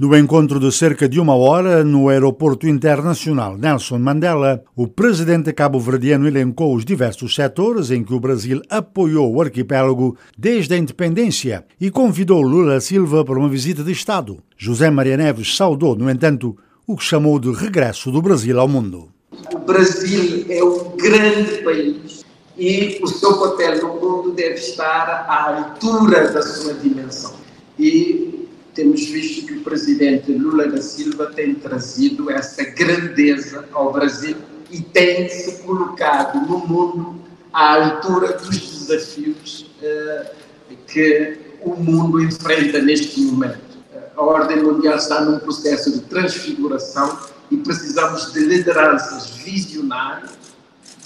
No encontro de cerca de uma hora no Aeroporto Internacional Nelson Mandela, o presidente cabo-verdiano elencou os diversos setores em que o Brasil apoiou o arquipélago desde a independência e convidou Lula Silva para uma visita de Estado. José Maria Neves saudou, no entanto, o que chamou de regresso do Brasil ao mundo. O Brasil é um grande país e o seu papel no mundo deve estar à altura da sua dimensão. E temos visto que o presidente Lula da Silva tem trazido essa grandeza ao Brasil e tem se colocado no mundo à altura dos desafios uh, que o mundo enfrenta neste momento. A ordem mundial está num processo de transfiguração e precisamos de lideranças visionárias,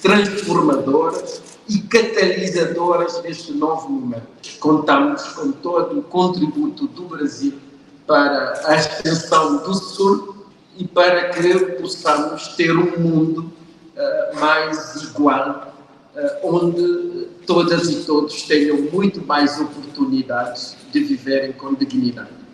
transformadoras e catalisadoras neste novo momento. Contamos com todo o contributo do Brasil para a extensão do Sul e para que possamos ter um mundo uh, mais igual, uh, onde todas e todos tenham muito mais oportunidades de viverem com dignidade.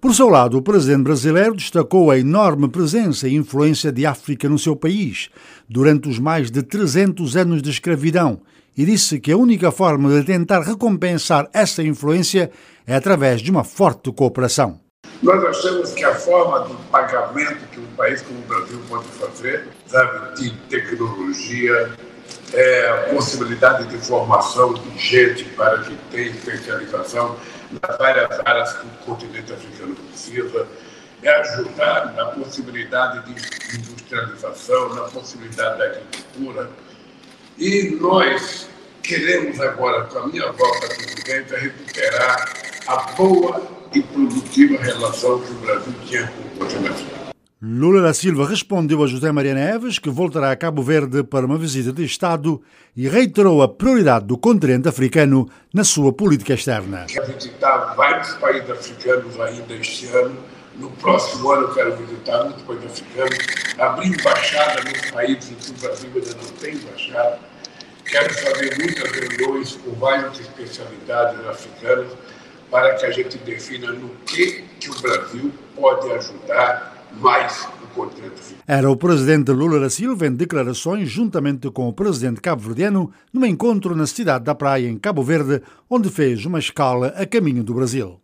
Por seu lado, o presidente brasileiro destacou a enorme presença e influência de África no seu país durante os mais de 300 anos de escravidão e disse que a única forma de tentar recompensar essa influência é através de uma forte cooperação. Nós achamos que a forma de pagamento que um país como o Brasil pode fazer, sabe, de tecnologia, é, a possibilidade de formação de gente para que tenha especialização nas várias áreas que o continente africano precisa, é ajudar na possibilidade de industrialização, na possibilidade da agricultura. E nós queremos agora, com a minha volta à presidência, recuperar a boa e produtiva relação que o Brasil tinha com o continente. Lula da Silva respondeu a José Maria Neves que voltará a Cabo Verde para uma visita de Estado e reiterou a prioridade do continente africano na sua política externa. Quero visitar vários países africanos ainda este ano. No próximo ano, quero visitar muitos países africanos, abrir embaixada nos países em que o Brasil ainda não tem embaixada. Quero fazer muitas reuniões com várias especialidades africanas para que a gente defina no que, que o Brasil pode ajudar mais o continente Era o presidente Lula da Silva em declarações juntamente com o presidente cabo-verdiano num encontro na cidade da Praia, em Cabo Verde, onde fez uma escala a caminho do Brasil.